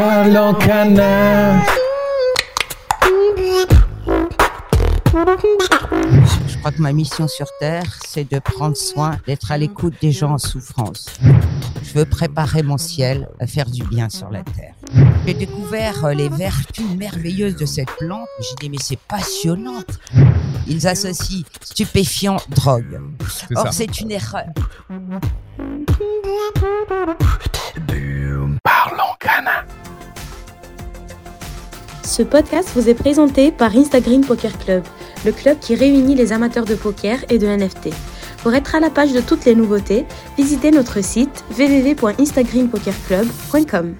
Parlons canard. Je crois que ma mission sur Terre, c'est de prendre soin, d'être à l'écoute des gens en souffrance. Je veux préparer mon ciel à faire du bien sur la Terre. J'ai découvert euh, les vertus merveilleuses de cette plante. J'ai dit, mais c'est passionnant. Ils associent stupéfiants, drogue. Or, c'est une erreur. Parlons canard. Ce podcast vous est présenté par Instagram Poker Club, le club qui réunit les amateurs de poker et de NFT. Pour être à la page de toutes les nouveautés, visitez notre site www.instagrampokerclub.com.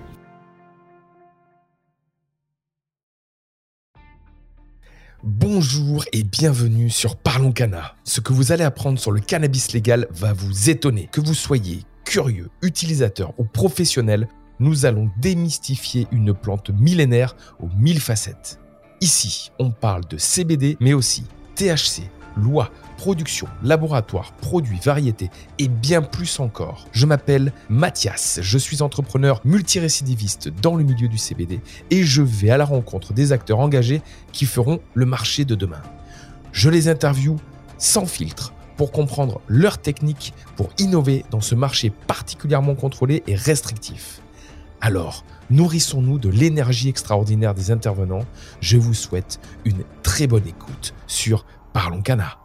Bonjour et bienvenue sur Parlons Cana. Ce que vous allez apprendre sur le cannabis légal va vous étonner. Que vous soyez curieux, utilisateur ou professionnel, nous allons démystifier une plante millénaire aux mille facettes. Ici, on parle de CBD, mais aussi THC, loi, production, laboratoire, produits, variétés et bien plus encore. Je m'appelle Mathias, je suis entrepreneur multirécidiviste dans le milieu du CBD et je vais à la rencontre des acteurs engagés qui feront le marché de demain. Je les interviewe sans filtre pour comprendre leurs techniques pour innover dans ce marché particulièrement contrôlé et restrictif. Alors, nourrissons-nous de l'énergie extraordinaire des intervenants. Je vous souhaite une très bonne écoute sur Parlons Cana.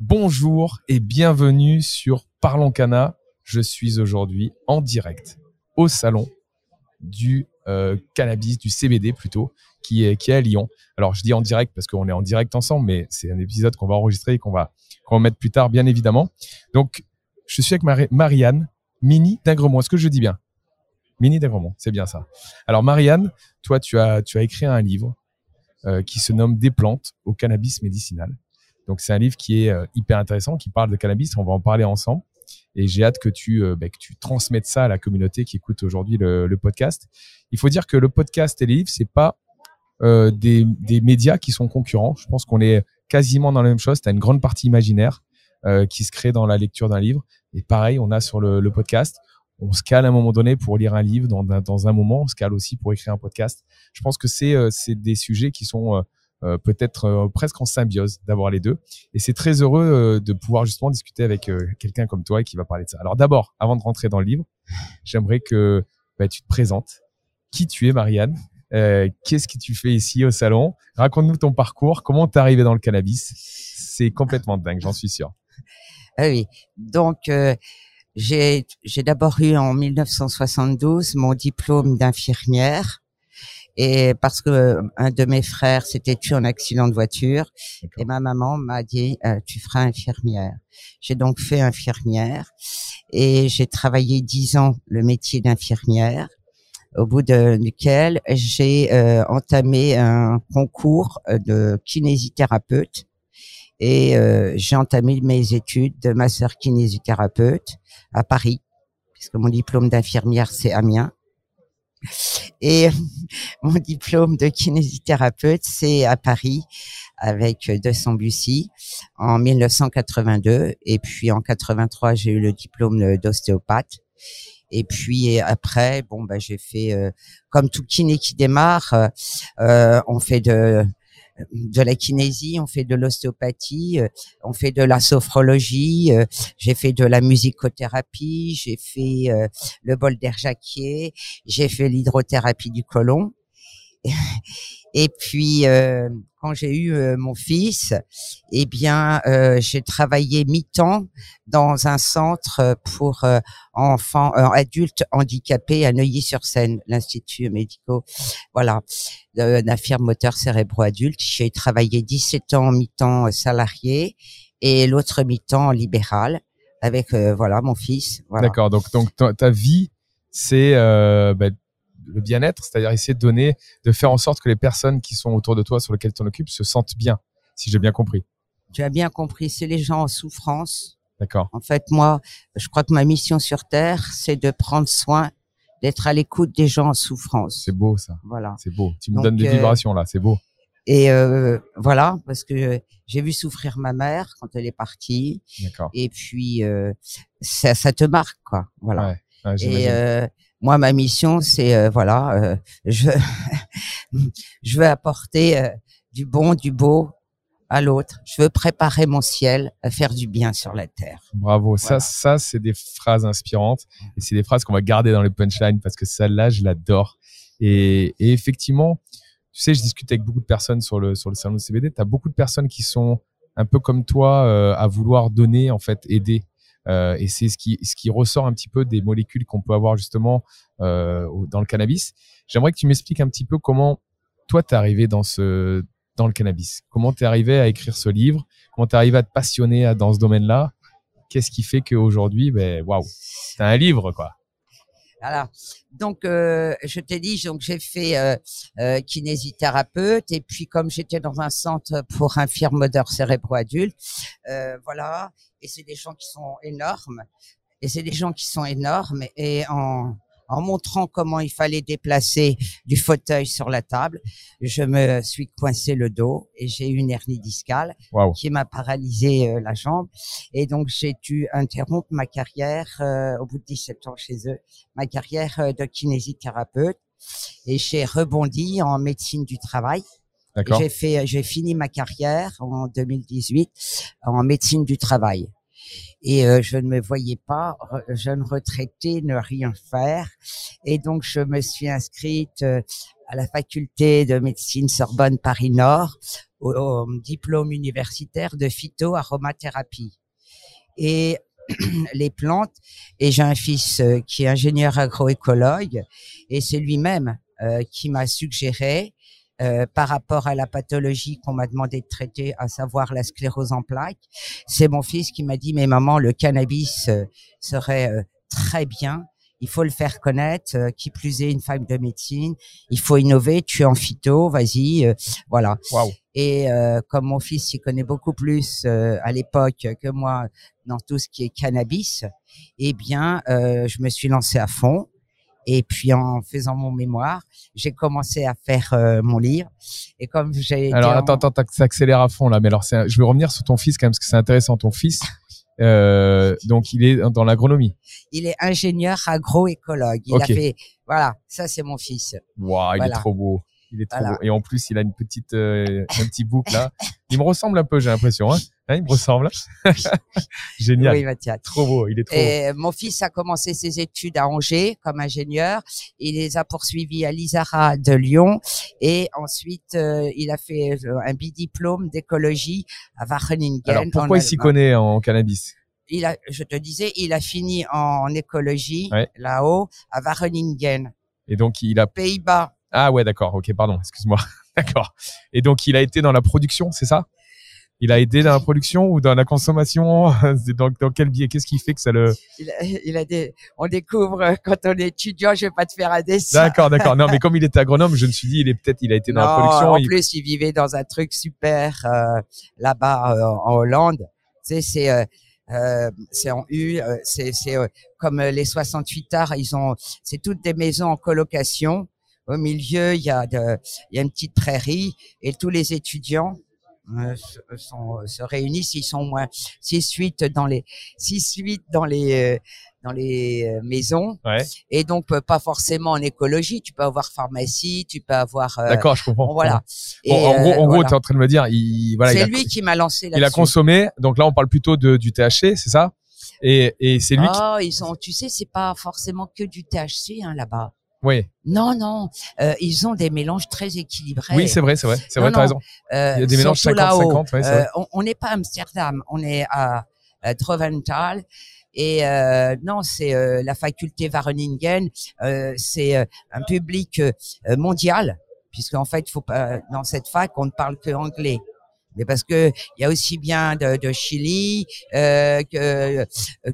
Bonjour et bienvenue sur Parlons Cana. Je suis aujourd'hui en direct au salon du euh, cannabis, du CBD plutôt, qui est, qui est à Lyon. Alors je dis en direct parce qu'on est en direct ensemble, mais c'est un épisode qu'on va enregistrer et qu'on va, qu'on va mettre plus tard, bien évidemment. Donc je suis avec Mari- Marianne Mini d'Agremont. Est-ce que je dis bien? Mini d'Agremont, c'est bien ça. Alors Marianne, toi tu as, écrit un livre euh, qui se nomme Des plantes au cannabis médicinal. Donc c'est un livre qui est euh, hyper intéressant, qui parle de cannabis. On va en parler ensemble. Et j'ai hâte que tu, euh, bah, que tu transmettes ça à la communauté qui écoute aujourd'hui le, podcast. Il faut dire que le podcast et les livres, c'est pas des, des médias qui sont concurrents. Je pense qu'on est quasiment dans la même chose. Tu as une grande partie imaginaire qui se crée dans la lecture d'un livre. Et pareil, on a sur le podcast. On se cale à un moment donné pour lire un livre dans, dans un moment. On se cale aussi pour écrire un podcast. Je pense que c'est euh, des sujets qui sont euh, euh, peut-être presque en symbiose d'avoir les deux. Et c'est très heureux de pouvoir justement discuter avec quelqu'un comme toi qui va parler de ça. Alors d'abord, avant de rentrer dans le livre, j'aimerais que bah, tu te présentes. Qui tu es, Marianne? Euh, Qu'est-ce que tu fais ici au salon? Raconte-nous ton parcours. Comment t'es arrivé dans le cannabis? C'est complètement dingue, j'en suis sûr. Ah oui. Donc, euh, j'ai j'ai d'abord eu en 1972 mon diplôme d'infirmière. Et parce que euh, un de mes frères s'était tué en accident de voiture, et ma maman m'a dit euh, tu feras infirmière. J'ai donc fait infirmière et j'ai travaillé dix ans le métier d'infirmière. Au bout de, duquel j'ai euh, entamé un concours euh, de kinésithérapeute et euh, j'ai entamé mes études de master kinésithérapeute à Paris, puisque mon diplôme d'infirmière c'est Amiens. Et mon diplôme de kinésithérapeute c'est à Paris avec de Sambucy en 1982 et puis en 83 j'ai eu le diplôme d'ostéopathe. Et puis après, bon bah j'ai fait euh, comme tout kiné qui démarre, euh, on fait de de la kinésie, on fait de l'ostéopathie, euh, on fait de la sophrologie, euh, j'ai fait de la musicothérapie, j'ai fait euh, le bol d'air jacquier, j'ai fait l'hydrothérapie du côlon. Et puis euh, quand j'ai eu euh, mon fils, eh bien euh, j'ai travaillé mi-temps dans un centre pour euh, enfants euh, adultes handicapés à Neuilly-sur-Seine, l'institut médico voilà euh, d'infirme moteur cérébro adulte. J'ai travaillé 17 ans mi-temps euh, salarié et l'autre mi-temps libéral avec voilà mon fils. Voilà. D'accord. Donc, donc ta, vie, c'est bah, le bien-être, c'est-à-dire essayer de donner, de faire en sorte que les personnes qui sont autour de toi, sur lesquelles tu t'en occupes, se sentent bien, si j'ai bien compris. Tu as bien compris, c'est les gens en souffrance. D'accord. En fait, moi, je crois que ma mission sur Terre, c'est de prendre soin, d'être à l'écoute des gens en souffrance. C'est beau ça. Voilà. C'est beau. Tu me Donc, donnes des euh, vibrations là. C'est beau. Et euh, voilà, parce que j'ai vu souffrir ma mère quand elle est partie. D'accord. Et puis, euh, ça, ça te marque, quoi. Voilà. Ouais. Ouais, Et j'imagine. euh, moi, ma mission, c'est euh, voilà, euh, je je veux apporter euh, du bon, du beau à l'autre. Je veux préparer mon ciel à faire du bien sur la terre. Bravo. Ça, Voilà. ça, c'est des phrases inspirantes et c'est des phrases qu'on va garder dans les punchlines parce que celle-là, je l'adore. Et, et effectivement, tu sais, je discute avec beaucoup de personnes sur le, sur le salon de CBD. Tu as beaucoup de personnes qui sont un peu comme toi à vouloir donner, en fait, aider. Euh, et c'est ce qui, ressort un petit peu des molécules qu'on peut avoir justement euh, dans le cannabis. J'aimerais que tu m'expliques un petit peu comment toi t'es arrivé dans ce dans le cannabis. Comment t'es arrivé à écrire ce livre? Comment t'es arrivé à te passionner dans ce domaine-là? Qu'est-ce qui fait qu'aujourd'hui, ben waouh, t'as un livre quoi? Voilà. Donc, euh, je t'ai dit, donc j'ai fait euh, euh, kinésithérapeute et puis comme j'étais dans un centre pour infirmes moteurs cérébro-adultes, euh, voilà. Et c'est des gens qui sont énormes. Et c'est des gens qui sont énormes. Et en, en montrant comment il fallait déplacer du fauteuil sur la table, je me suis coincé le dos et j'ai eu une hernie discale qui m'a paralysé euh, la jambe. Et donc, j'ai dû interrompre ma carrière euh, au bout de 17 ans chez eux, ma carrière euh, de kinésithérapeute. Et j'ai rebondi en médecine du travail. J'ai fait, j'ai fini ma carrière en 2018 en médecine du travail. Et euh, je ne me voyais pas jeune retraitée ne rien faire. Et donc je me suis inscrite euh, à la faculté de médecine Sorbonne Paris Nord au, au diplôme universitaire de phytoaromathérapie. Et les plantes, et j'ai un fils euh, qui est ingénieur agroécologue, et c'est lui-même euh, qui m'a suggéré euh, par rapport à la pathologie qu'on m'a demandé de traiter, à savoir la sclérose en plaques. C'est mon fils qui m'a dit, mais maman, le cannabis euh, serait euh, très bien. Il faut le faire connaître. euh, qui plus est, une femme de médecine. Il faut innover. Tu es en phyto, vas-y. euh, voilà. Et euh, comme mon fils il connaît beaucoup plus euh, à l'époque que moi dans tout ce qui est cannabis, eh bien, euh, je me suis lancé à fond. Et puis en faisant mon mémoire, j'ai commencé à faire euh, mon livre. Et comme j'ai Alors en- attends, attends, t'ac- t'accélères à fond là. Mais alors, un- je vais revenir sur ton fils quand même parce que c'est intéressant. Ton fils, euh, donc il est dans l'agronomie. il est ingénieur agroécologue. Il Ok. a fait, voilà, ça c'est mon fils. Waouh, il est trop beau. Il est trop Voilà. beau. Et en plus, il a une petite, euh, un petit bouc là. Il me ressemble un peu, j'ai l'impression. Hein Hein, il me ressemble. Génial. Oui, Mathias. Trop beau. Il est trop beau. Et mon fils a commencé ses études à Angers comme ingénieur. Il les a poursuivis à l'ISARA de Lyon et ensuite euh, il a fait euh, un bidiplôme d'écologie à Wageningen. Alors pourquoi il s'y connaît en cannabis? Il a, je te disais, il a fini en écologie Ouais. là-haut à Wageningen, Et donc il a. Pays-Bas. Ah ouais, d'accord. Ok, pardon. Excuse-moi. d'accord. Et donc il a été dans la production, c'est ça? Il a aidé dans la production ou dans la consommation? Dans, dans quel biais? Qu'est-ce qui fait que ça le Il a, il a des, on découvre euh, quand on est étudiant, je vais pas te faire un dessin. D'accord, d'accord. Non, mais comme il était agronome, je me suis dit, il est peut-être, il a été dans la production. En il- plus, il vivait dans un truc super euh, là-bas euh, en Hollande. Tu sais, c'est euh, euh, c'est en U, euh, c'est c'est euh, comme les 68 arts, ils ont, c'est toutes des maisons en colocation. Au milieu, il y a de, il y a une petite prairie et tous les étudiants sont, se réunissent. Ils sont moins six huit dans les six huit dans les euh, dans les euh, maisons Ouais. et donc euh, pas forcément en écologie. Tu peux avoir pharmacie, tu peux avoir euh, D'accord, je comprends. Voilà. Bon, Et, en gros, euh, en gros, voilà. tu es en train de me dire, il, voilà, il c'est a, lui qui m'a lancé il a consommé. Donc là, on parle plutôt de, du THC, c'est ça? Et, et c'est lui qui. Oh, ils ont, tu sais, c'est pas forcément que du THC hein, là-bas. Oui, Non, non, euh, ils ont des mélanges très équilibrés. oui, c'est vrai, c'est vrai, c'est vrai, t'as raison. Euh, Il y a des mélanges surtout là-haut. 50-50, ouais, Euh, on- n'est pas à Amsterdam, on est à, à Troventhal. Et euh, non, c'est euh, la faculté Wageningen, euh, c'est euh, un public euh, mondial, puisqu'en fait, faut pas, dans cette fac, on ne parle que anglais. Mais parce que il y a aussi bien de, de Chili euh, que,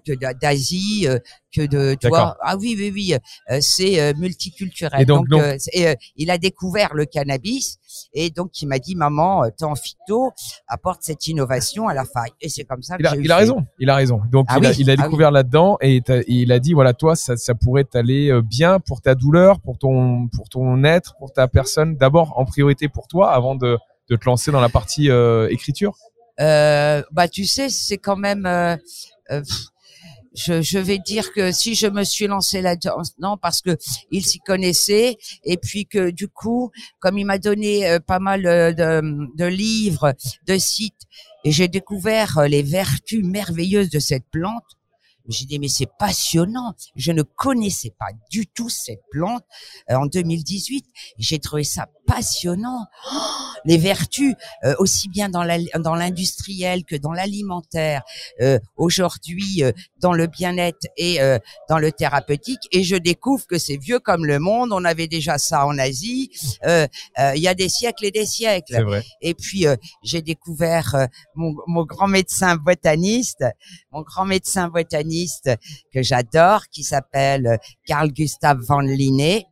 que d'a- d'Asie, euh, que de tu vois. Ah oui, oui, oui, euh, c'est euh, multiculturel. Et donc, donc- euh, euh, il a découvert le cannabis et donc il m'a dit maman, euh, ton phyto apporte cette innovation à la faille. Et c'est comme ça que Il a, il a raison, il a raison. Donc Ah il, a, il a ah découvert là-dedans et, et il a dit voilà toi ça, ça pourrait t'aller euh, bien pour ta douleur, pour ton pour ton être, pour ta personne. D'abord en priorité pour toi avant de, de te lancer dans la partie euh, écriture? Euh, bah tu sais, c'est quand même. euh, je, vais dire que si je me suis lancé là-dedans, non, parce que il s'y connaissait, et puis que du coup, comme il m'a donné pas mal de, livres, de sites, et j'ai découvert les vertus merveilleuses de cette plante, j'ai dit mais c'est passionnant. Je ne connaissais pas du tout cette plante en 2018. J'ai trouvé ça passionnant. Oh, les vertus euh, aussi bien dans la, dans l'industriel que dans l'alimentaire. Euh, Aujourd'hui dans le bien-être et dans le thérapeutique. Et je découvre que c'est vieux comme le monde. On avait déjà ça en Asie. Il y a des siècles et des siècles. C'est vrai. Et puis j'ai découvert mon, mon grand médecin botaniste, mon grand médecin botaniste que j'adore, qui s'appelle Carl Gustav van Linné,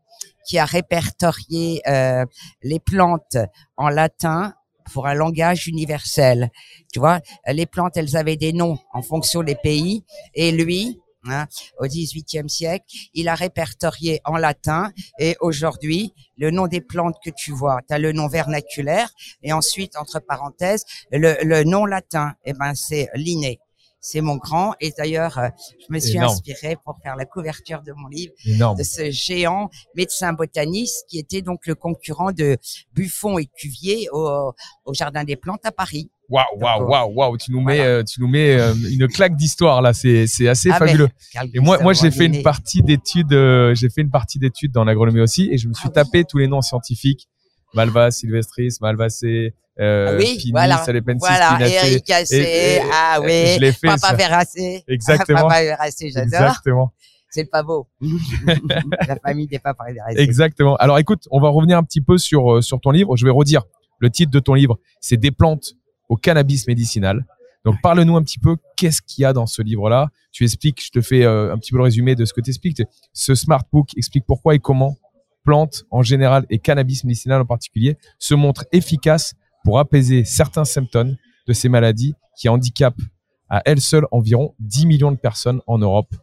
qui a répertorié euh, les plantes en latin pour un langage universel. Tu vois, les plantes, elles avaient des noms en fonction des pays, et lui, hein, au XVIIIe siècle, il a répertorié en latin, et aujourd'hui, le nom des plantes que tu vois, tu as le nom vernaculaire, et ensuite, entre parenthèses, le, le nom latin, eh ben, c'est Linné c'est mon grand. Et d'ailleurs, euh, je me suis Énorme. inspirée pour faire la couverture de mon livre Énorme. de ce géant médecin botaniste qui était donc le concurrent de Buffon et Cuvier au, au Jardin des Plantes à Paris. Waouh, waouh, Donc, waouh, waouh. Tu nous mets, voilà. euh, tu nous mets euh, une claque d'histoire là. C'est, c'est assez Ah, mais fabuleux. Et moi, moi, j'ai fait une partie d'études. euh, j'ai fait une partie d'études dans l'agronomie aussi, et je me suis Ah oui. tapé tous les noms scientifiques. Malva sylvestris, Malvacée, euh, Ah oui, Pinus, voilà, voilà, Assé, Et- et- ah oui, je fait, Papa. Verracé, Exactement. Papa Verracé, j'adore, Exactement. c'est pas beau. La famille des Papa Verracé. Exactement. Alors écoute, on va revenir un petit peu sur euh, sur ton livre. Je vais redire le titre de ton livre. C'est des plantes au cannabis médicinal. Donc parle-nous un petit peu qu'est-ce qu'il y a dans ce livre-là? Tu expliques, je te fais euh, un petit peu le résumé de ce que tu expliques. Ce smart book explique pourquoi et comment plantes en général et cannabis médicinal en particulier se montrent efficaces pour apaiser certains symptômes de ces maladies qui handicapent à elles seules environ 10 millions de personnes en Europe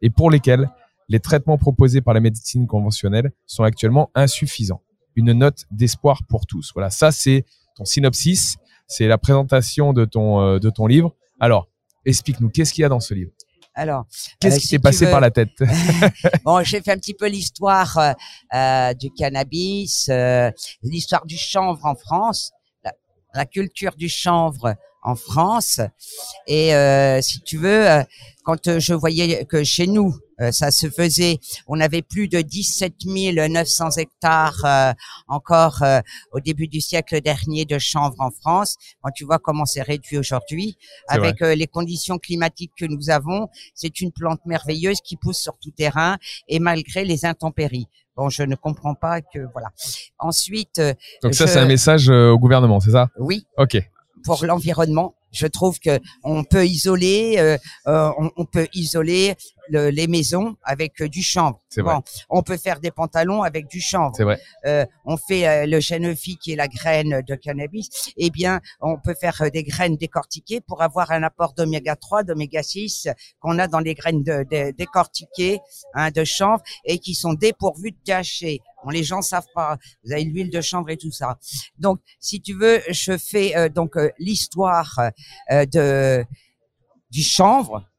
et pour lesquelles les traitements proposés par la médecine conventionnelle sont actuellement insuffisants. Une note d'espoir pour tous. Voilà, ça c'est ton synopsis, c'est la présentation de ton euh, de ton livre. Alors, explique-nous qu'est-ce qu'il y a dans ce livre? Alors, Qu'est-ce euh, qui si tu passé veux- par la tête Bon, j'ai fait un petit peu l'histoire euh, euh, du cannabis, euh, l'histoire du chanvre en France, la, la culture du chanvre en France. Et euh, si tu veux, euh, quand euh, je voyais que chez nous, euh, ça se faisait, on avait plus de 17 900 hectares euh, encore euh, au début du siècle dernier de chanvre en France. Quand tu vois comment c'est réduit aujourd'hui, avec les conditions climatiques que nous avons, c'est une plante merveilleuse qui pousse sur tout terrain et malgré les intempéries. Bon, je ne comprends pas que voilà. Ensuite, Donc ça je- c'est un message euh, au gouvernement, c'est ça? Oui, OK. Pour l'environnement, je trouve que on peut isoler, euh, euh, on, on peut isoler le- les maisons avec euh, du chanvre. C'est vrai. on peut faire des pantalons avec du chanvre. C'est vrai. Euh, on fait euh, le genevier qui est la graine de cannabis. Eh bien, on peut faire euh, des graines décortiquées pour avoir un apport d'oméga 3, d'oméga 6 qu'on a dans les graines de, de- décortiquées hein, de chanvre et qui sont dépourvues de THC. Bon, les gens savent pas. Vous avez l'huile de chanvre et tout ça. Donc, si tu veux, je fais euh, donc euh, l'histoire euh, de du chanvre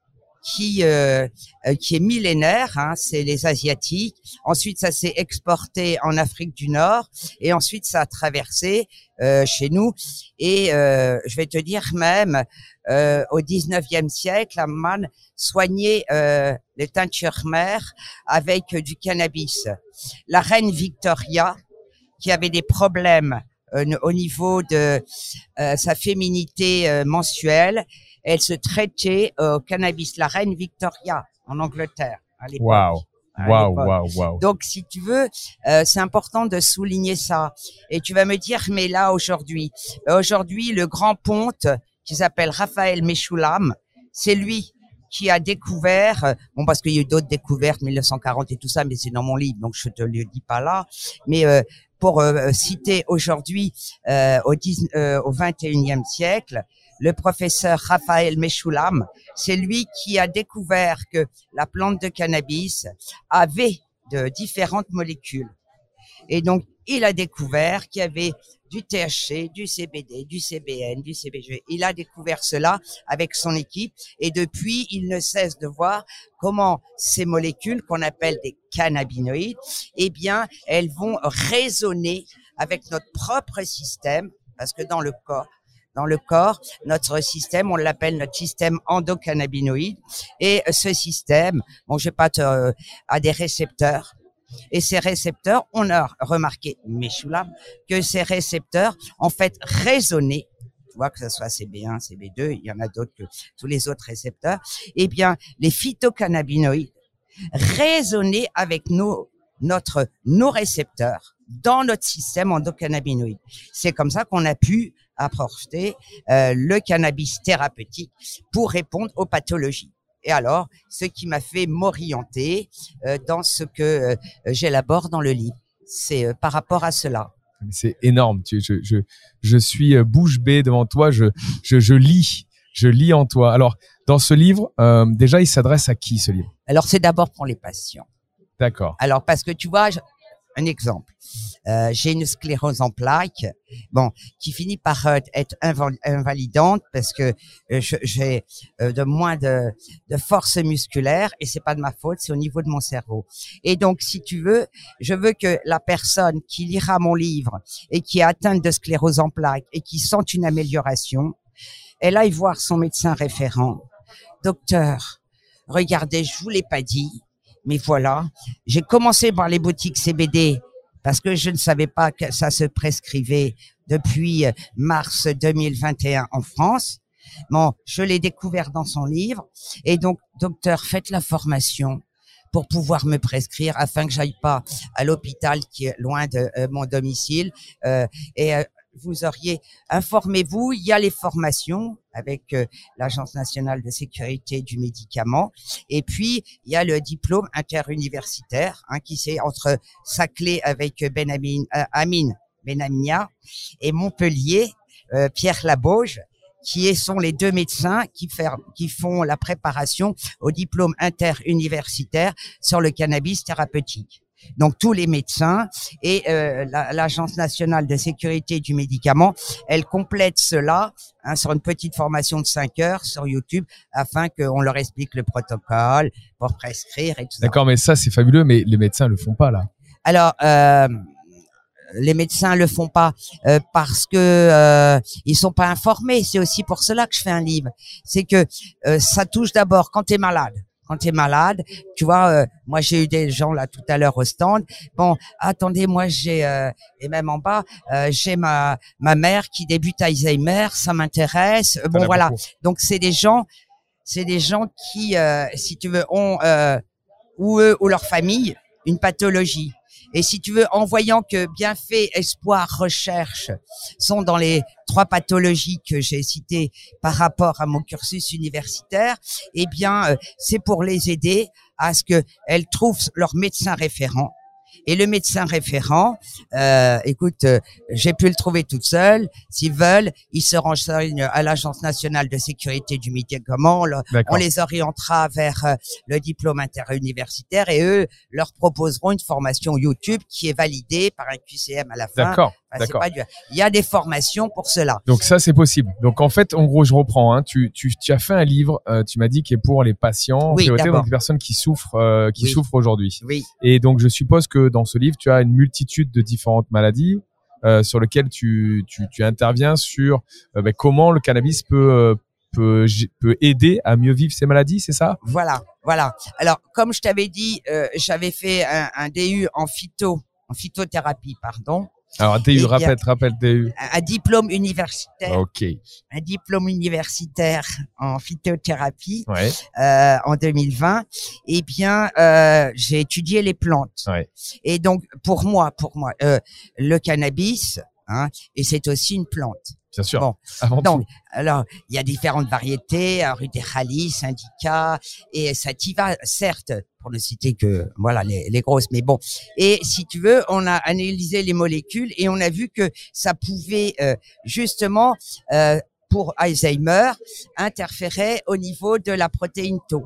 qui euh, euh, qui est millénaire, hein, c'est les asiatiques. Ensuite, ça s'est exporté en Afrique du Nord et ensuite ça a traversé euh, chez nous. Et euh, je vais te dire même euh, au 19e siècle, la man soignait euh, les teintures mères avec du cannabis. La reine Victoria, qui avait des problèmes au niveau de sa féminité mensuelle, elle se traitait au cannabis. La reine Victoria en Angleterre. à l'époque. Waouh, l'époque. waouh, waouh. Donc, si tu veux, euh, c'est important de souligner ça. Et tu vas me dire, mais là, aujourd'hui, euh, aujourd'hui, le grand ponte qui s'appelle Raphaël Mechoulam, c'est lui qui a découvert, euh, bon, parce qu'il y a eu d'autres découvertes, 1940 et tout ça, mais c'est dans mon livre, donc je te le dis pas là. Mais euh, pour euh, citer aujourd'hui, euh, au, 10 euh, au 21e siècle, le professeur Raphaël Mechoulam, c'est lui qui a découvert que la plante de cannabis avait de différentes molécules. Et donc, il a découvert qu'il y avait du THC, du CBD, du CBN, du CBG. Il a découvert cela avec son équipe et depuis, il ne cesse de voir comment ces molécules qu'on appelle des cannabinoïdes, eh bien, elles vont résonner avec notre propre système parce que dans le corps, dans le corps, notre système, on l'appelle notre système endocannabinoïde. Et ce système, bon, je pas te, euh, a des récepteurs. Et ces récepteurs, on a remarqué, Meshulam, que ces récepteurs, en fait, résonnaient tu vois, que ce soit CB1, CB2, il y en a d'autres que tous les autres récepteurs, eh bien, les phytocannabinoïdes résonnaient avec nos, notre, nos récepteurs dans notre système endocannabinoïde. C'est comme ça qu'on a pu apporter euh, le cannabis thérapeutique pour répondre aux pathologies. Et alors, ce qui m'a fait m'orienter euh, dans ce que euh, j'élabore dans le livre, c'est euh, par rapport à cela. C'est énorme. Tu- Je, je, je suis euh, bouche bée devant toi. Je, je, je lis. Je lis en toi. Alors, dans ce livre, euh, déjà, il s'adresse à qui ce livre? Alors, c'est d'abord pour les patients. D'accord. Alors, parce que tu vois, un exemple. Euh, j'ai une sclérose en plaques, bon, qui finit par euh, être inval- invalidante parce que euh, j'ai euh, de moins de, de force musculaire et c'est pas de ma faute, c'est au niveau de mon cerveau. Et donc, si tu veux, je veux que la personne qui lira mon livre et qui est atteinte de sclérose en plaques et qui sent une amélioration, elle aille voir son médecin référent. Docteur, regardez, je vous l'ai pas dit, mais voilà, j'ai commencé par les boutiques CBD parce que je ne savais pas que ça se prescrivait depuis euh, mars 2021 en France. Bon, je l'ai découvert dans son livre. Et donc, docteur, faites la formation pour pouvoir me prescrire afin que j'aille pas à l'hôpital qui est loin de euh, mon domicile. Euh, et vous auriez, informez-vous, il y a les formations avec euh, l'Agence nationale de sécurité du médicament. Et puis, il y a le diplôme interuniversitaire hein, qui c'est entre Saclay avec Ben Amin, euh, Amin Benamia et Montpellier, euh, Pierre Labauge, qui sont les deux médecins qui, qui font la préparation au diplôme interuniversitaire sur le cannabis thérapeutique. Donc tous les médecins et euh, la- l'Agence nationale de sécurité du médicament, elle complète cela hein, sur une petite formation de 5 heures sur YouTube afin qu'on leur explique le protocole pour prescrire et tout ça. D'accord, mais ça, c'est fabuleux, mais les médecins le font pas, là. Alors, euh, les médecins le font pas euh, parce que euh, ils sont pas informés. C'est aussi pour cela que je fais un livre. C'est que euh, ça touche d'abord quand tu es malade. Quand tu es malade, tu vois, euh, moi j'ai eu des gens là tout à l'heure au stand. Bon, attendez, moi j'ai euh, et même en bas, euh, j'ai ma ma mère qui débute Alzheimer, ça m'intéresse. Bon voilà, beaucoup. donc c'est des gens, c'est des gens qui, euh, si tu veux, ont euh, ou eux ou leur famille une pathologie. Et si tu veux, en voyant que bienfait, espoir, recherche sont dans les trois pathologies que j'ai citées par rapport à mon cursus universitaire, eh bien, euh, c'est pour les aider à ce que elles trouvent leur médecin référent. Et le médecin référent, euh, écoute, euh, j'ai pu le trouver toute seule. S'ils veulent, ils se renseignent à l'Agence nationale de sécurité du médicament. On, le- on les orientera vers euh, le diplôme interuniversitaire et eux leur proposeront une formation YouTube qui est validée par un QCM à la fin. D'accord. C'est d'accord. pas du- Il y a des formations pour cela. Donc ça, c'est possible. Donc en fait, en gros, je reprends. Hein, tu, tu, tu as fait un livre, euh, tu m'as dit, qui est pour les patients, Oui, priorité, donc les personnes qui souffrent, euh, qui Oui. souffrent aujourd'hui. Oui, Et donc, je suppose que dans ce livre, tu as une multitude de différentes maladies euh, sur lesquelles tu, tu, tu interviens sur ben, comment le cannabis peut, peut, gé- peut aider à mieux vivre ces maladies, c'est ça? Voilà, voilà. Alors, comme je t'avais dit, j'avais fait un, un DU en phyto, en phytothérapie, pardon, Alors, bien- rappelle, rappelle un, un diplôme universitaire, Ok. un diplôme universitaire en phytothérapie Ouais. euh, en 2020. Eh bien, euh, j'ai étudié les plantes. Ouais. Et donc, pour moi, pour moi, euh, le cannabis, hein, et c'est aussi une plante. Bien sûr. Bon, Avant donc, tout. alors, il y a différentes variétés, euh, ruderalis, indica, et sativa, certes, pour ne citer que, voilà, les, les grosses, mais bon. Et si tu veux, on a analysé les molécules et on a vu que ça pouvait, euh, justement, euh, pour Alzheimer, interférer au niveau de la protéine tau.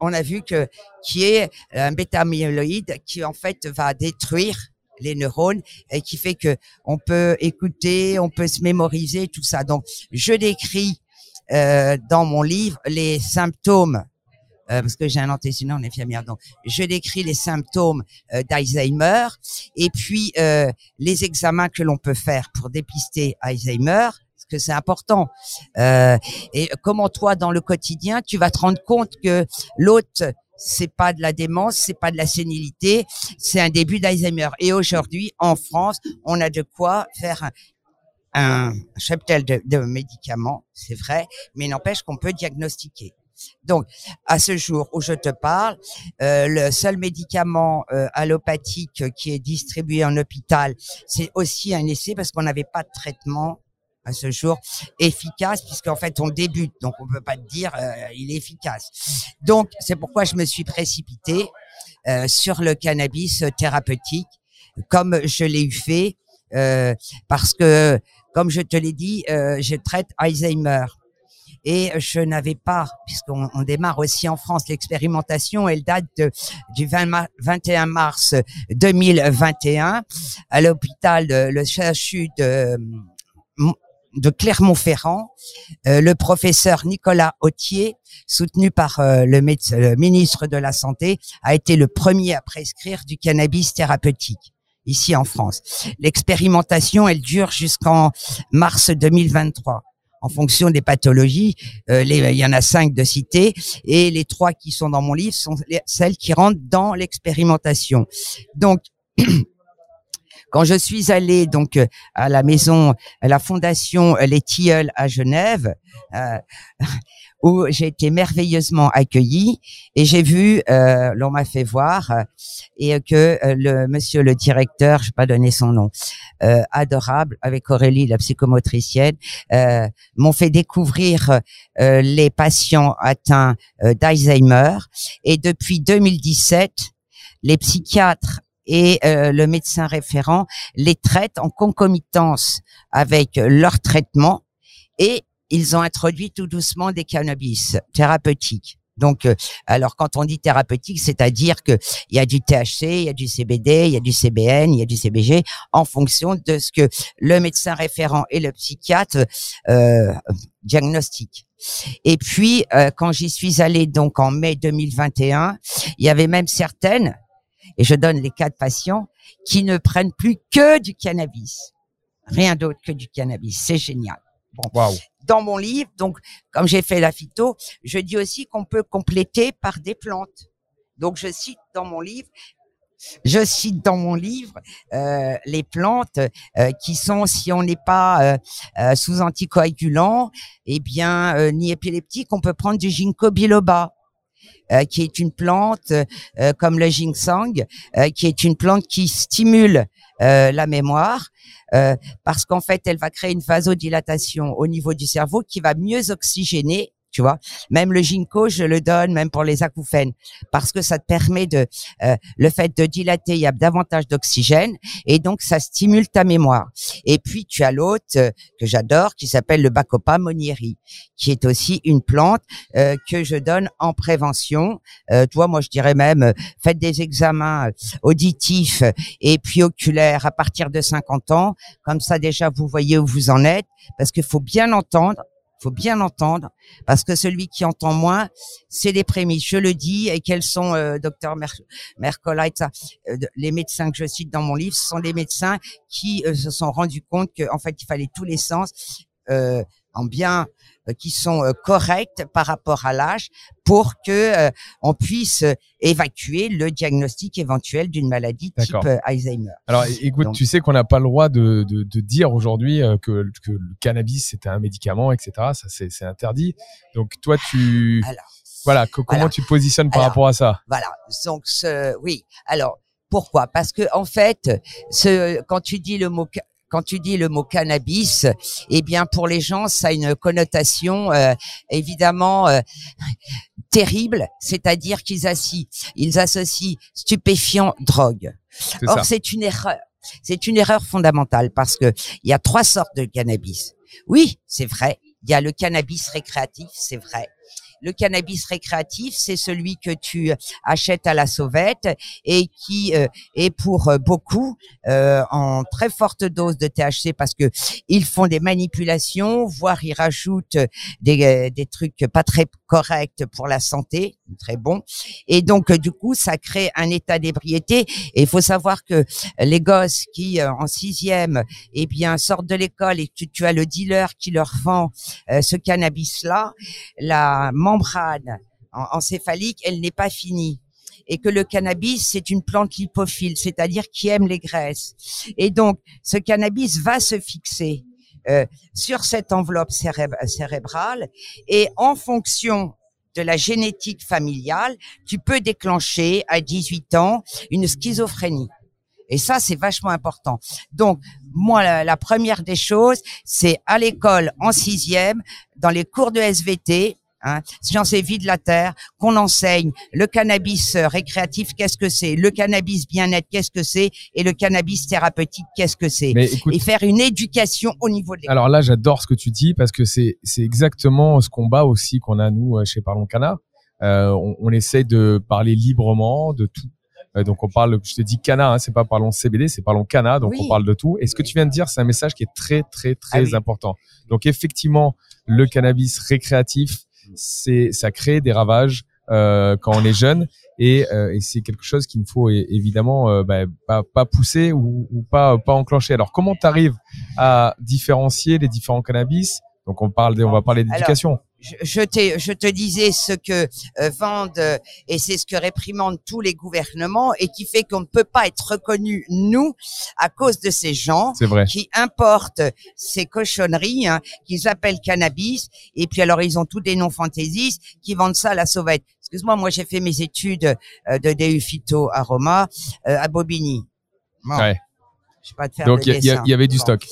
On a vu que, qui est un bêta-amyloïde qui, en fait, va détruire les neurones et qui fait que on peut écouter, on peut se mémoriser tout ça. Donc je décris euh, dans mon livre les symptômes euh, parce que j'ai un antécédent en infirmière. Donc, je décris les symptômes euh, d'Alzheimer et puis euh, les examens que l'on peut faire pour dépister Alzheimer parce que c'est important. et comment toi, dans le quotidien, tu vas te rendre compte que l'autre c'est pas de la démence, c'est pas de la sénilité, c'est un début d'Alzheimer. Et aujourd'hui, en France, on a de quoi faire un, un cheptel de, de médicaments, c'est vrai, mais n'empêche qu'on peut diagnostiquer. Donc, à ce jour où je te parle, euh, le seul médicament euh, allopathique qui est distribué en hôpital, c'est aussi un essai parce qu'on n'avait pas de traitement ce jour efficace puisqu'en fait on débute. Donc on peut pas dire euh, il est efficace. Donc c'est pourquoi je me suis précipité euh, sur le cannabis thérapeutique comme je l'ai eu fait euh, parce que comme je te l'ai dit je traite Alzheimer. Et je n'avais pas, puisqu'on on démarre aussi en France l'expérimentation, elle date du 20 21 mars 2021 à l'hôpital le CHU de de Clermont-Ferrand, euh, le professeur Nicolas Autier, soutenu par euh, le, le, ministre de la Santé, a été le premier à prescrire du cannabis thérapeutique ici en France. L'expérimentation, elle dure jusqu'en mars 2023 en fonction des pathologies. Euh, les, il y en a cinq de cités et les trois qui sont dans mon livre sont celles qui rentrent dans l'expérimentation. Donc Quand je suis allée donc euh, à la maison, à la fondation Les Tilleuls à Genève, euh, où j'ai été merveilleusement accueillie et j'ai vu, euh, l'on m'a fait voir euh, et que le monsieur le directeur, je vais pas donner son nom, adorable avec Aurélie la psychomotricienne, m'ont fait découvrir les patients atteints d'Alzheimer. Et depuis 2017 les psychiatres et euh, le médecin référent les traite en concomitance avec leur traitement et ils ont introduit tout doucement des cannabis thérapeutiques. Donc, euh, alors quand on dit thérapeutique, c'est-à-dire que il y a du THC, il y a du CBD, il y a du CBN, il y a du CBG, en fonction de ce que le médecin référent et le psychiatre euh, diagnostiquent. Et puis, euh, quand j'y suis allée donc en mai 2021, il y avait même certaines et je donne les cas de patients qui ne prennent plus que du cannabis. Rien d'autre que du cannabis. C'est génial. Bon. Dans mon livre, donc, comme j'ai fait la phyto, je dis aussi qu'on peut compléter par des plantes. Donc, je cite dans mon livre je cite dans mon livre euh, les plantes euh, qui sont, si on n'est pas euh, sous anticoagulant, eh bien, ni épileptique, on peut prendre du ginkgo biloba. Euh, qui est une plante euh, comme le ginseng, euh, qui est une plante qui stimule la mémoire, parce qu'en fait, elle va créer une vasodilatation au niveau du cerveau qui va mieux oxygéner tu vois. Même le ginkgo, je le donne même pour les acouphènes parce que ça te permet de euh, le fait de dilater, il y a davantage d'oxygène et donc ça stimule ta mémoire. Et puis tu as l'autre euh, que j'adore qui s'appelle le Bacopa monieri qui est aussi une plante euh, que je donne en prévention. Euh, toi, moi je dirais même faites des examens auditifs et puis oculaires à partir de 50 ans, comme ça déjà vous voyez où vous en êtes parce qu'il faut bien entendre faut bien entendre, parce que celui qui entend moins, c'est les prémices. Je le dis, et quels sont, euh, docteur Mer euh, les médecins que je cite dans mon livre, ce sont les médecins qui euh, se sont rendus compte qu'en fait, il fallait tous les sens euh, en bien euh, qui sont euh, correctes par rapport à l'âge pour que on puisse évacuer le diagnostic éventuel d'une maladie type Alzheimer. Alors écoute, tu sais qu'on n'a pas le droit de, de, de dire aujourd'hui que, que, le cannabis c'est un médicament, etc. Ça c'est interdit. Donc toi tu alors, voilà comment tu positionnes par rapport à ça? Voilà donc ce, oui alors pourquoi? Parce que en fait, ce, quand tu dis le mot quand tu dis le mot cannabis, eh bien pour les gens, ça a une connotation euh, évidemment euh, terrible, c'est-à-dire qu'ils associent, ils associent stupéfiant drogue. Or c'est une erreur. C'est une erreur fondamentale parce que il y a trois sortes de cannabis. Oui, c'est vrai. Il y a le cannabis récréatif, c'est vrai. Le cannabis récréatif, c'est celui que tu achètes à la sauvette et qui euh, est pour euh, beaucoup euh, en très forte dose de THC parce que ils font des manipulations, voire ils rajoutent des, des trucs pas très corrects pour la santé, très bon. Et donc du coup, ça crée un état d'ébriété. Et il faut savoir que les gosses qui en sixième, eh bien sortent de l'école et que tu, as le dealer qui leur vend ce cannabis-là, la membrane encéphalique, elle n'est pas finie et que le cannabis, c'est une plante lipophile, c'est-à-dire qui aime les graisses. Et donc, ce cannabis va se fixer euh, sur cette enveloppe cérébrale et en fonction de la génétique familiale, tu peux déclencher à 18 ans une schizophrénie. Et ça, c'est vachement important. Donc, moi, la, la première des choses, c'est à l'école en sixième, dans les cours de SVT, Hein, Science et vie de la terre, qu'on enseigne le cannabis euh, récréatif, qu'est-ce que c'est, le cannabis bien-être, qu'est-ce que c'est, et le cannabis thérapeutique, qu'est-ce que c'est, et faire une éducation au niveau de Alors là, j'adore ce que tu dis parce que c'est c'est exactement ce combat aussi qu'on a nous euh, chez Parlons Cana. Euh, on, on essaie de parler librement de tout. Euh, donc on parle, je te dis Cana, hein, c'est pas parlons CBD, c'est parlons Cana, donc on parle de tout. Et ce que tu viens de dire, c'est un message qui est très très très ah important. Donc effectivement, le cannabis récréatif, c'est ça crée des ravages euh, quand on est jeune. Et, euh, et c'est quelque chose qu'il ne faut évidemment euh, bah, pas, pas, pousser ou, ou, pas pas enclencher. Alors comment tu arrives à différencier les différents cannabis? Donc on parle, on va parler d'éducation je, je, te disais ce que euh, vendent euh, et c'est ce que réprimandent tous les gouvernements et qui fait qu'on ne peut pas être reconnu nous à cause de ces gens qui importent ces cochonneries hein, qu'ils appellent cannabis et puis alors ils ont tous des noms fantaisistes qui vendent ça à la sauvette. Excuse-moi, moi, j'ai fait mes études euh, de DU phyto à Roma à Bobigny. ouais. Je pas te faire donc il y, avait du stock.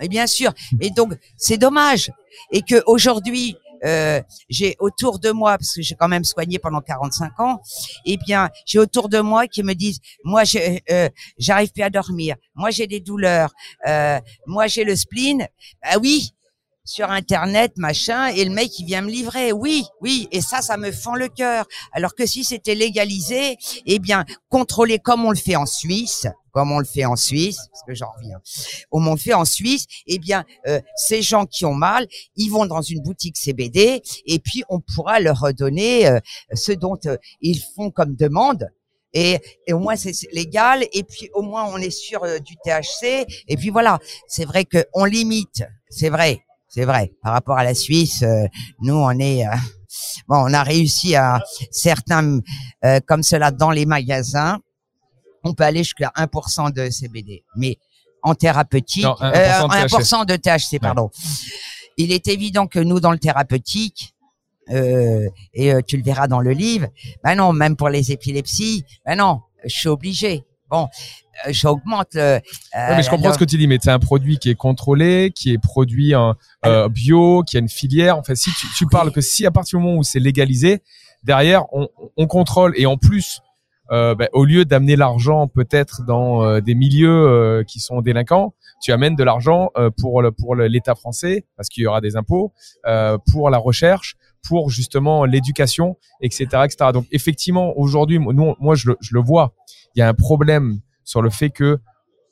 Et bien sûr. Et donc c'est dommage et que aujourd'hui euh, j'ai autour de moi, parce que j'ai quand même soigné pendant 45 ans, eh bien, j'ai autour de moi qui me disent, moi, euh, j'arrive plus à dormir, moi, j'ai des douleurs, euh, moi, j'ai le spleen. Ah oui, sur internet machin et le mec il vient me livrer. Oui oui et ça ça me fend le cœur. Alors que si c'était légalisé eh bien contrôler comme on le fait en Suisse comme on le fait en Suisse parce que j'en reviens comme on le fait en Suisse eh bien euh, ces gens qui ont mal ils vont dans une boutique CBD et puis on pourra leur redonner euh, ce dont euh, ils font comme demande. Et, et, au moins c'est légal et puis au moins on est sûr du THC et puis voilà c'est vrai que on limite c'est vrai c'est vrai. Par rapport à la Suisse, euh, nous, on est... Euh, bon, on a réussi à certains euh, comme cela dans les magasins. On peut aller jusqu'à 1% de CBD. Mais en thérapeutique, 1%, de THC, pardon. Il est évident que nous, dans le thérapeutique, et tu le verras dans le livre, ben non, même pour les épilepsies, ben non, je suis obligé. Bon, euh, j'augmente le. mais je comprends ce que tu dis, mais c'est un produit qui est contrôlé, qui est produit en euh, bio, qui a une filière. Enfin, si tu, tu parles que si à partir du moment où c'est légalisé, derrière on, on, contrôle et en plus, euh, ben, au lieu d'amener l'argent peut-être dans euh, des milieux euh, qui sont délinquants, tu amènes de l'argent pour le, pour l'État français parce qu'il y aura des impôts, pour la recherche, pour justement l'éducation, etc., etc. Donc effectivement, aujourd'hui, nous, moi je le, je le vois, il y a un problème sur le fait que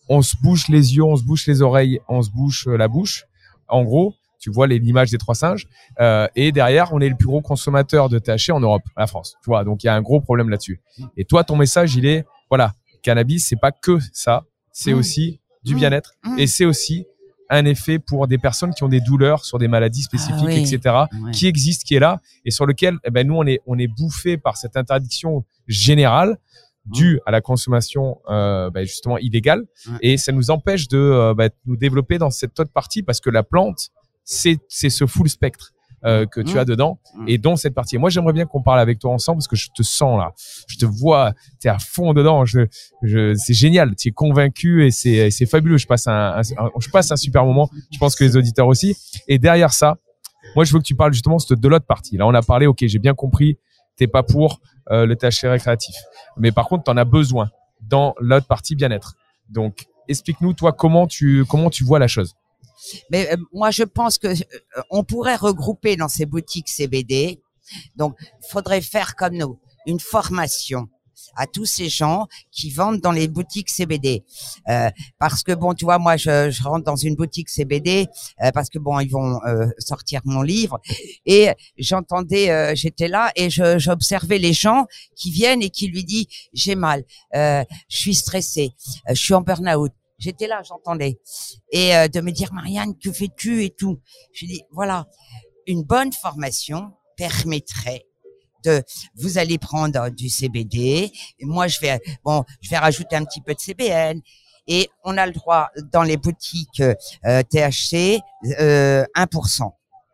on se bouche les yeux, on se bouche les oreilles, on se bouche euh, la bouche. En gros, tu vois l'image des trois singes. Euh, et derrière, on est le plus gros consommateur de THC en Europe, la France. Tu vois, donc il y a un gros problème là-dessus. Et toi, ton message, il est, voilà, cannabis, c'est pas que ça, c'est mmh. aussi du mmh. bien-être mmh. et c'est aussi un effet pour des personnes qui ont des douleurs sur des maladies spécifiques, ah etc., qui existent, qui est là et sur lequel, eh ben nous, on est on est bouffé par cette interdiction générale dû à la consommation euh, bah, justement illégale. Et ça nous empêche de euh, bah, nous développer dans cette autre partie parce que la plante c'est c'est ce full spectre euh, que tu as dedans et dont cette partie. Et moi, j'aimerais bien qu'on parle avec toi ensemble parce que je te sens là, je te vois, tu es à fond dedans. Je, je, c'est génial, tu es convaincu et c'est, c'est fabuleux. Je passe un, je passe un super moment. Je pense que les auditeurs aussi. Et derrière ça, moi, je veux que tu parles justement de l'autre partie. Là, on a parlé. Ok, j'ai bien compris t'es pas pour euh, le THC récréatif. Mais par contre, tu en as besoin dans l'autre partie bien-être. Donc, explique-nous, toi, comment tu, comment tu vois la chose. Mais euh, moi, je pense que euh, on pourrait regrouper dans ces boutiques CBD Donc, faudrait faire comme nous, une formation à tous ces gens qui vendent dans les boutiques CBD. Euh, parce que bon, tu vois, moi, je, je rentre dans une boutique CBD euh, parce que bon, ils vont euh, sortir mon livre et j'entendais, euh, j'étais là et j'observais les gens qui viennent et qui lui disent j'ai mal, euh, je suis stressé, euh, je suis en burn-out. J'étais là, j'entendais. Et euh, de me dire Marianne, que fais-tu et tout. Je dis voilà, une bonne formation permettrait de vous allez prendre du CBD et moi je vais bon je vais rajouter un petit peu de CBN et on a le droit dans les boutiques euh, THC euh, 1%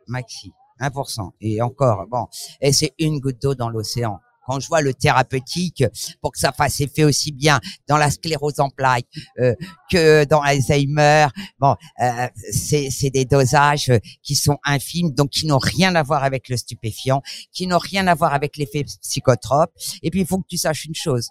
maxi 1% et encore bon et c'est une goutte d'eau dans l'océan quand je vois le thérapeutique pour que ça fasse effet aussi bien dans la sclérose en plaques euh, que dans Alzheimer bon euh, c'est des dosages qui sont infimes donc qui n'ont rien à voir avec le stupéfiant qui n'ont rien à voir avec l'effet psychotrope. Et puis, il faut que tu saches une chose.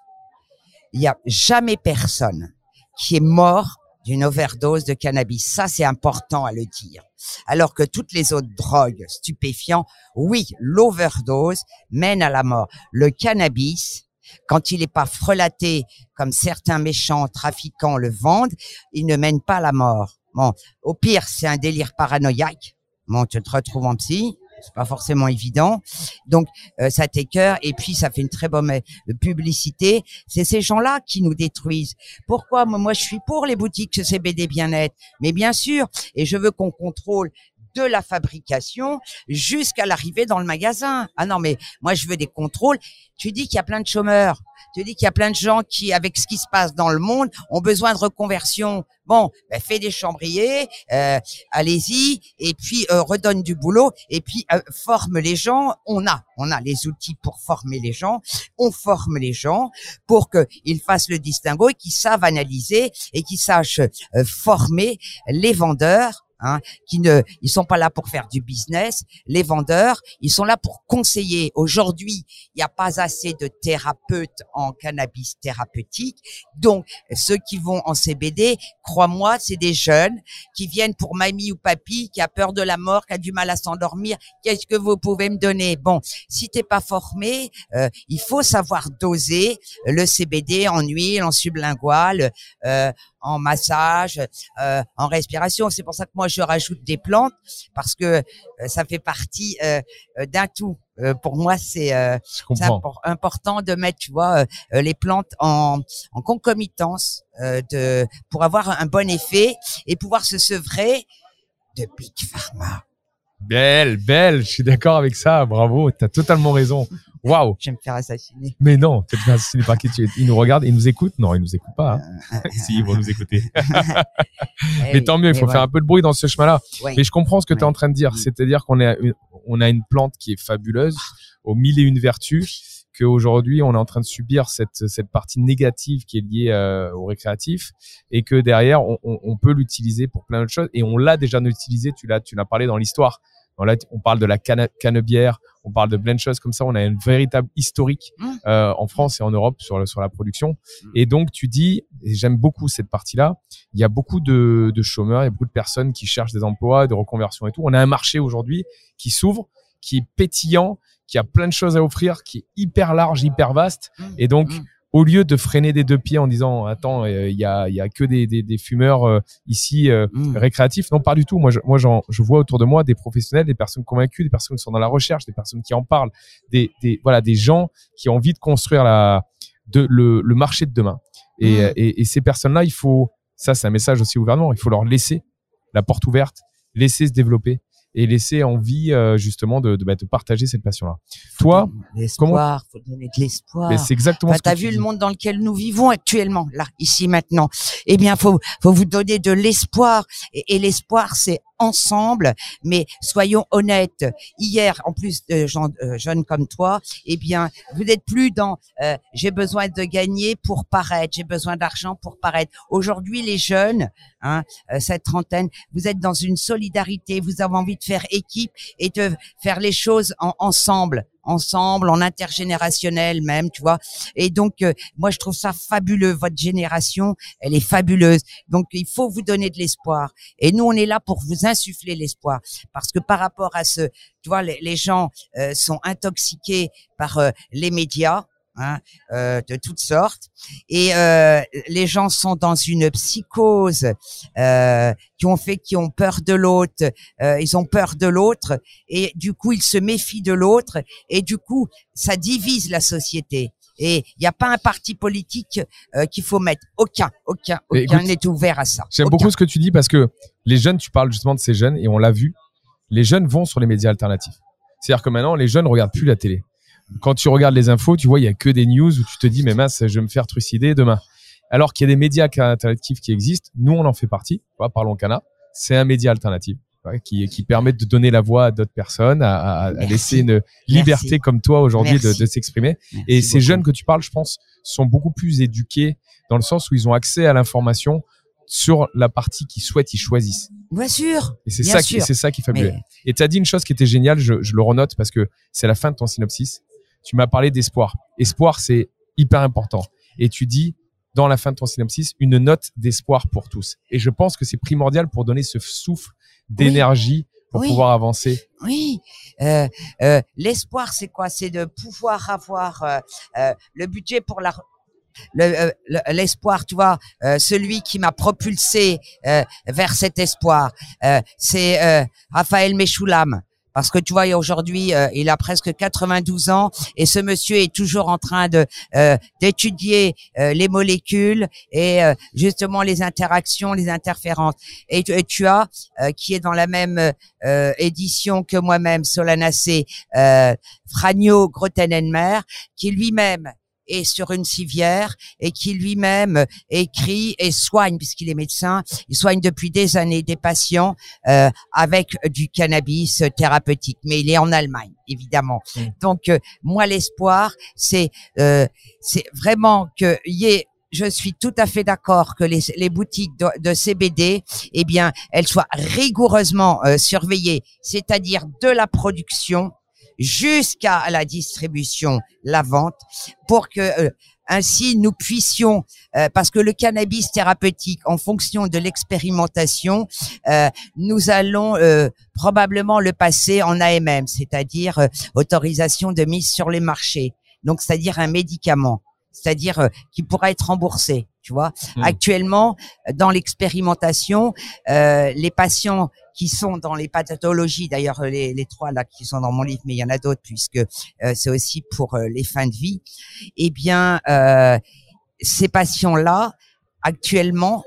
Il n'y a jamais personne qui est mort d'une overdose de cannabis. Ça, c'est important à le dire. Alors que toutes les autres drogues, stupéfiants, oui, l'overdose mène à la mort. Le cannabis, quand il n'est pas frelaté comme certains méchants trafiquants le vendent, il ne mène pas à la mort. Bon, au pire, c'est un délire paranoïaque. Bon, tu te retrouves en psy, c'est pas forcément évident. Donc euh, ça t'écœure et puis ça fait une très bonne euh, publicité. C'est ces gens-là qui nous détruisent. Pourquoi? Moi, moi je suis pour les boutiques CBD bien-être, mais bien sûr, et je veux qu'on contrôle de la fabrication jusqu'à l'arrivée dans le magasin. Ah non, mais moi je veux des contrôles. Tu dis qu'il y a plein de chômeurs. Tu dis qu'il y a plein de gens qui, avec ce qui se passe dans le monde, ont besoin de reconversion. Bon, ben, fais des chambriers, euh, allez-y, et puis euh, redonne du boulot, et puis euh, forme les gens. On a, on a les outils pour former les gens. On forme les gens pour qu'ils fassent le distinguo et qu'ils savent analyser et qu'ils sachent euh, former les vendeurs. Hein, qui ne, ils sont pas là pour faire du business. Les vendeurs, ils sont là pour conseiller. Aujourd'hui, il n'y a pas assez de thérapeutes en cannabis thérapeutique. Donc, ceux qui vont en CBD, crois-moi, c'est des jeunes qui viennent pour mamie ou papy, qui a peur de la mort, qui a du mal à s'endormir. Qu'est-ce que vous pouvez me donner? Bon, si t'es pas formé, euh, il faut savoir doser le CBD en huile, en sublingual, euh, en massage, euh, en respiration. C'est pour ça que moi je rajoute des plantes parce que euh, ça fait partie euh, d'un tout. Pour moi, c'est important de mettre, tu vois, les plantes en, en concomitance de pour avoir un bon effet et pouvoir se sevrer de Big Pharma. Belle, belle. Je suis d'accord avec ça. Bravo. T'as totalement raison. Waouh. Je vais me faire assassiner. Mais non, peut-être pas assassiner par qui tu es. Ils nous regardent, ils nous écoutent. Non, ils nous écoutent pas. hein. si, ils vont nous écouter. Eh Mais tant mieux, il faut faire un peu de bruit dans ce chemin-là. ouais. Mais je comprends ce que tu es Ouais. en train de dire. Mm. C'est-à-dire qu'on est à une- on a une plante qui est fabuleuse, aux mille et une vertus, qu'aujourd'hui, on est en train de subir cette, cette partie négative qui est liée euh, au récréatif et que derrière, on, on- on peut l'utiliser pour plein d'autres choses. Et on l'a déjà utilisé, tu l'as, tu l'as parlé dans l'histoire. On parle de la canne- cannebière, on parle de plein de choses comme ça. On a une véritable historique Mm. euh, en France et en Europe sur, le- sur la production. Mm. Et donc, tu dis, et j'aime beaucoup cette partie-là, il y a beaucoup de, de chômeurs, il y a beaucoup de personnes qui cherchent des emplois, de reconversion et tout. On a un marché aujourd'hui qui s'ouvre, qui est pétillant, qui a plein de choses à offrir, qui est hyper large, hyper vaste. Mm. Et donc. Au lieu de freiner des deux pieds en disant, attends, euh, il y, a, y a que des, des, des fumeurs euh, ici euh, Mm. récréatifs, non, pas du tout. Moi, je, moi, je vois autour de moi des professionnels, des personnes convaincues, des personnes qui sont dans la recherche, des personnes qui en parlent, des, des voilà, des gens qui ont envie de construire la, de, le, le marché de demain. Et, Mm. et, et ces personnes-là, il faut, ça, c'est un message aussi au gouvernement, il faut leur laisser la porte ouverte, laisser se développer et laisser envie euh, justement de, de, bah, de partager cette passion-là. Toi, l'espoir, faut donner de l'espoir. c'est exactement Enfin, ce que tu vu dis. le monde dans lequel nous vivons actuellement, là, ici, maintenant. Eh bien, faut, faut vous donner de l'espoir. Et, et l'espoir, c'est ensemble. Mais soyons honnêtes. Hier, en plus de gens euh, jeunes comme toi, eh bien, vous n'êtes plus dans euh, j'ai besoin de gagner pour paraître, j'ai besoin d'argent pour paraître. Aujourd'hui, les jeunes, hein, euh, cette trentaine, vous êtes dans une solidarité. Vous avez envie de faire équipe et de faire les choses en- ensemble ensemble, en intergénérationnel même, tu vois. Et donc, euh, moi, je trouve ça fabuleux. Votre génération, elle est fabuleuse. Donc, il faut vous donner de l'espoir. Et nous, on est là pour vous insuffler l'espoir. Parce que par rapport à ce, tu vois, les, gens euh, sont intoxiqués par euh, les médias. Hein, euh, de toutes sortes. Et euh, les gens sont dans une psychose euh, qui ont fait qui ont peur de l'autre ils ont peur de l'autre et du coup ils se méfient de l'autre et du coup ça divise la société. Et il n'y a pas un parti politique qu'il faut mettre. Aucun aucun aucun n'est ouvert à ça. J'aime beaucoup ce que tu dis parce que les jeunes, tu parles justement de ces jeunes et on l'a vu, les jeunes vont sur les médias alternatifs. C'est-à-dire que maintenant, les jeunes regardent plus la télé. Quand tu regardes les infos, tu vois, il y a que des news où tu te dis, mais mince, je vais me faire trucider demain. Alors qu'il y a des médias alternatifs qui existent. Nous, on en fait partie. Vois, Parlons Cana. C'est un média alternatif ouais, qui, qui permet de donner la voix à d'autres personnes, à, à- à Merci. laisser une liberté Merci. comme toi aujourd'hui de, s'exprimer. Et ces jeunes que tu parles, je pense, sont beaucoup plus éduqués dans le sens où ils ont accès à l'information sur la partie qu'ils souhaitent, ils choisissent. bien sûr Et c'est ça, c'est ça qui est fabuleux. mais Et tu as dit une chose qui était géniale, je, je le renote parce que c'est la fin de ton synopsis. Tu m'as parlé d'espoir. Espoir, c'est hyper important. Et tu dis, dans la fin de ton synopsis, une note d'espoir pour tous. Et je pense que c'est primordial pour donner ce souffle d'énergie pour Oui. pouvoir avancer. Oui, euh, euh, l'espoir, c'est quoi? C'est de pouvoir avoir euh, euh, le budget pour la le, euh, le- l'espoir, tu vois, euh, celui qui m'a propulsé euh, vers cet espoir, euh, c'est euh, Raphaël Mechoulam. Parce que tu vois, aujourd'hui, euh, il a presque 92 ans et ce monsieur est toujours en train de euh, d'étudier euh, les molécules et justement les interactions, les interférences. Et, tu- as qui est dans la même édition que moi-même, Solanacé, Fragno Grotenenmer, qui lui-même est sur une civière et qui lui-même écrit et soigne, puisqu'il est médecin, il soigne depuis des années des patients euh, avec du cannabis thérapeutique. Mais il est en Allemagne, évidemment. Mm. Donc, euh, moi, l'espoir, c'est euh, c'est vraiment qu'il y ait je suis tout à fait d'accord que les, les boutiques de, de CBD, eh bien, elles soient rigoureusement euh, surveillées, c'est-à-dire de la production jusqu'à la distribution, la vente, pour que euh, ainsi nous puissions, euh, parce que le cannabis thérapeutique, en fonction de l'expérimentation, euh, nous allons probablement le passer en AMM, c'est-à-dire autorisation de mise sur les marchés. Donc, c'est-à-dire un médicament, c'est-à-dire qui pourra être remboursé. Tu vois, Mm. actuellement, dans l'expérimentation, euh, les patients qui sont dans les pathologies, d'ailleurs les, les trois là qui sont dans mon livre, mais il y en a d'autres puisque euh, c'est aussi pour euh, les fins de vie. Eh bien, euh, ces patients-là, actuellement,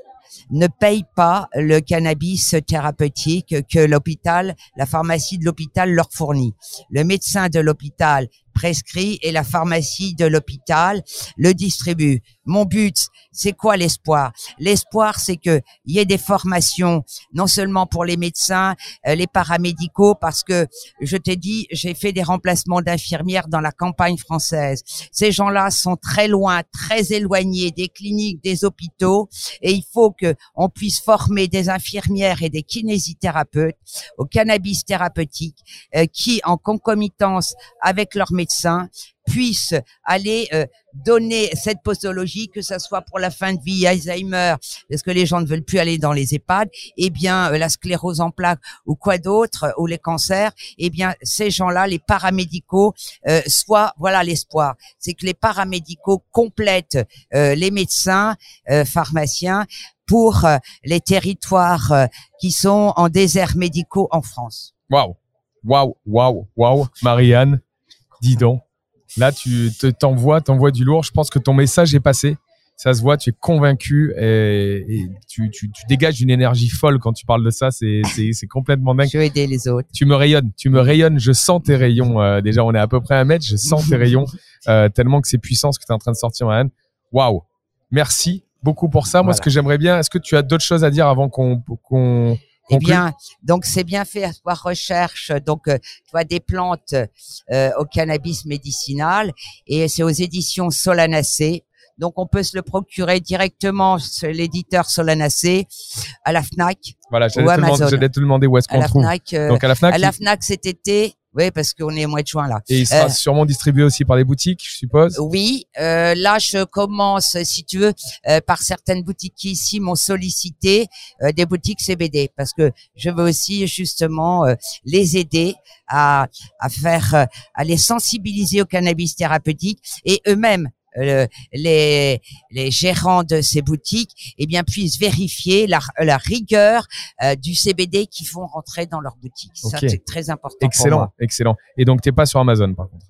ne payent pas le cannabis thérapeutique que l'hôpital, la pharmacie de l'hôpital leur fournit. Le médecin de l'hôpital prescrit et la pharmacie de l'hôpital le distribue. Mon but, c'est quoi l'espoir? L'espoir, c'est que y ait des formations, non seulement pour les médecins, euh, les paramédicaux, parce que je t'ai dit, j'ai fait des remplacements d'infirmières dans la campagne française. Ces gens-là sont très loin, très éloignés des cliniques, des hôpitaux, et il faut que on puisse former des infirmières et des kinésithérapeutes au cannabis thérapeutique, euh, qui, en concomitance avec leurs médecins, puissent aller euh, donner cette posologie, que ce soit pour la fin de vie, Alzheimer, parce que les gens ne veulent plus aller dans les EHPAD, eh bien euh, la sclérose en plaques ou quoi d'autre, euh, ou les cancers, eh bien ces gens-là, les paramédicaux, soit voilà l'espoir, c'est que les paramédicaux complètent les médecins, pharmaciens pour les territoires qui sont en désert médicaux en France. Waouh, waouh, waouh, waouh. Marianne, dis donc. Là, tu te- t'envoies, t'envoies du lourd. Je pense que ton message est passé. Ça se voit, tu es convaincu et, et tu, tu, tu dégages une énergie folle quand tu parles de ça. C'est, complètement dingue. Je veux aider les autres. Tu me rayonnes, tu me rayonnes. Je sens tes rayons. euh, déjà, on est à peu près à un mètre. Je sens tes rayons euh, tellement que c'est puissant ce que tu es en train de sortir, Marianne. Waouh. Merci beaucoup pour ça. Moi, Voilà. ce que j'aimerais bien, est-ce que tu as d'autres choses à dire avant qu'on, qu'on Eh bien, donc c'est bien fait à voir recherche. Donc, euh, tu vois des plantes euh, au cannabis médicinal et c'est aux éditions Solanacé. Donc, on peut se le procurer directement l'éditeur Solanacé à la Fnac, Voilà, j'allais te, demander, où est-ce qu'on trouve. Euh, Donc à la Fnac, à la Fnac cet été Oui, parce qu'on est au mois de juin là. Et il sera Euh, sûrement distribué aussi par les boutiques, je suppose? Oui, euh, là je commence, si tu veux, euh, par certaines boutiques qui ici m'ont sollicité euh, des boutiques CBD parce que je veux aussi justement euh, les aider à, à faire, à les sensibiliser au cannabis thérapeutique et eux-mêmes. Euh, les, les gérants de ces boutiques eh bien puissent vérifier la, la rigueur euh, du CBD qu'ils font rentrer dans leur boutique. Ça c'est très important. pour Excellent, moi. excellent. Et donc t'es pas sur Amazon par contre.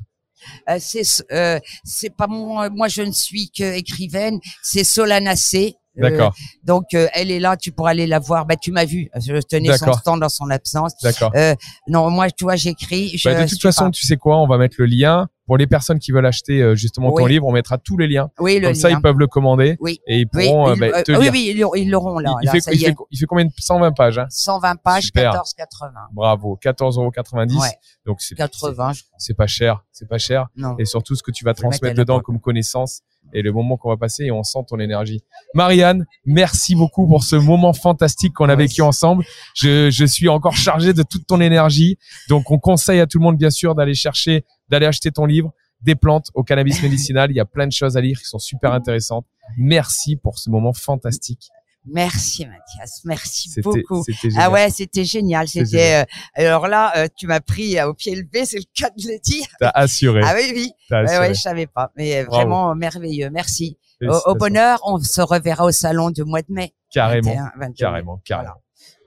Euh, c'est euh, c'est pas moi moi je ne suis que écrivaine c'est Solana C Euh, D'accord, donc euh, elle est là tu pourras aller la voir bah tu m'as vu je tenais son stand dans son absence d'accord. euh, non moi tu vois j'écris je Bah, de toute façon, pas- tu sais quoi, on va mettre le lien pour les personnes qui veulent acheter euh, justement ton Oui. livre. On mettra tous les liens. oui le Comme ça, ils peuvent le commander oui et ils oui, pourront euh, il- bah, euh, te oui lire. oui ils l'auront- ils l'auront là, il, là, fait, ça il, y fait, est. il fait combien de 120 pages hein? 120 pages Super. 14,80 Bravo, 14,90 Ouais. Donc c'est 80 je- c'est pas cher, c'est pas cher. non Et surtout ce que tu vas Je transmettre dedans comme connaissance et le moment qu'on va passer et on sent ton énergie. Marianne, merci beaucoup pour ce moment fantastique qu'on a vécu ensemble. Je, je suis encore chargé de toute ton énergie. Donc on conseille à tout le monde bien sûr d'aller chercher, d'aller acheter ton livre des plantes au cannabis médicinal. Il y a plein de choses à lire qui sont super intéressantes. Merci pour ce moment fantastique. Merci Mathias merci beaucoup. Ah ouais, c'était génial. C'était euh, alors là, euh, tu m'as pris euh, au pied levé, c'est le cas de le dire. T'as assuré. Ah oui, oui. t'as Ouais, assuré. ouais, je savais pas, mais euh, Bravo. vraiment merveilleux. Merci. Au, bonheur, on se reverra au salon du mois de mai. Carrément, 21, 22 mai. carrément, carrément.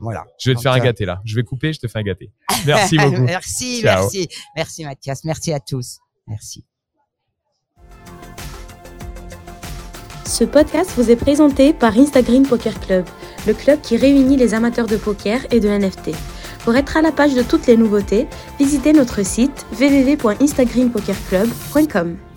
Voilà. Je vais te Donc, faire un euh, gâté là. Je vais couper, je te fais un gâté. Merci beaucoup. merci, Ciao. merci, merci Mathias. Merci à tous. Merci. Ce podcast vous est présenté par Instagram Poker Club, le club qui réunit les amateurs de poker et de NFT. Pour être à la page de toutes les nouveautés, visitez notre site www.instagrampokerclub.com.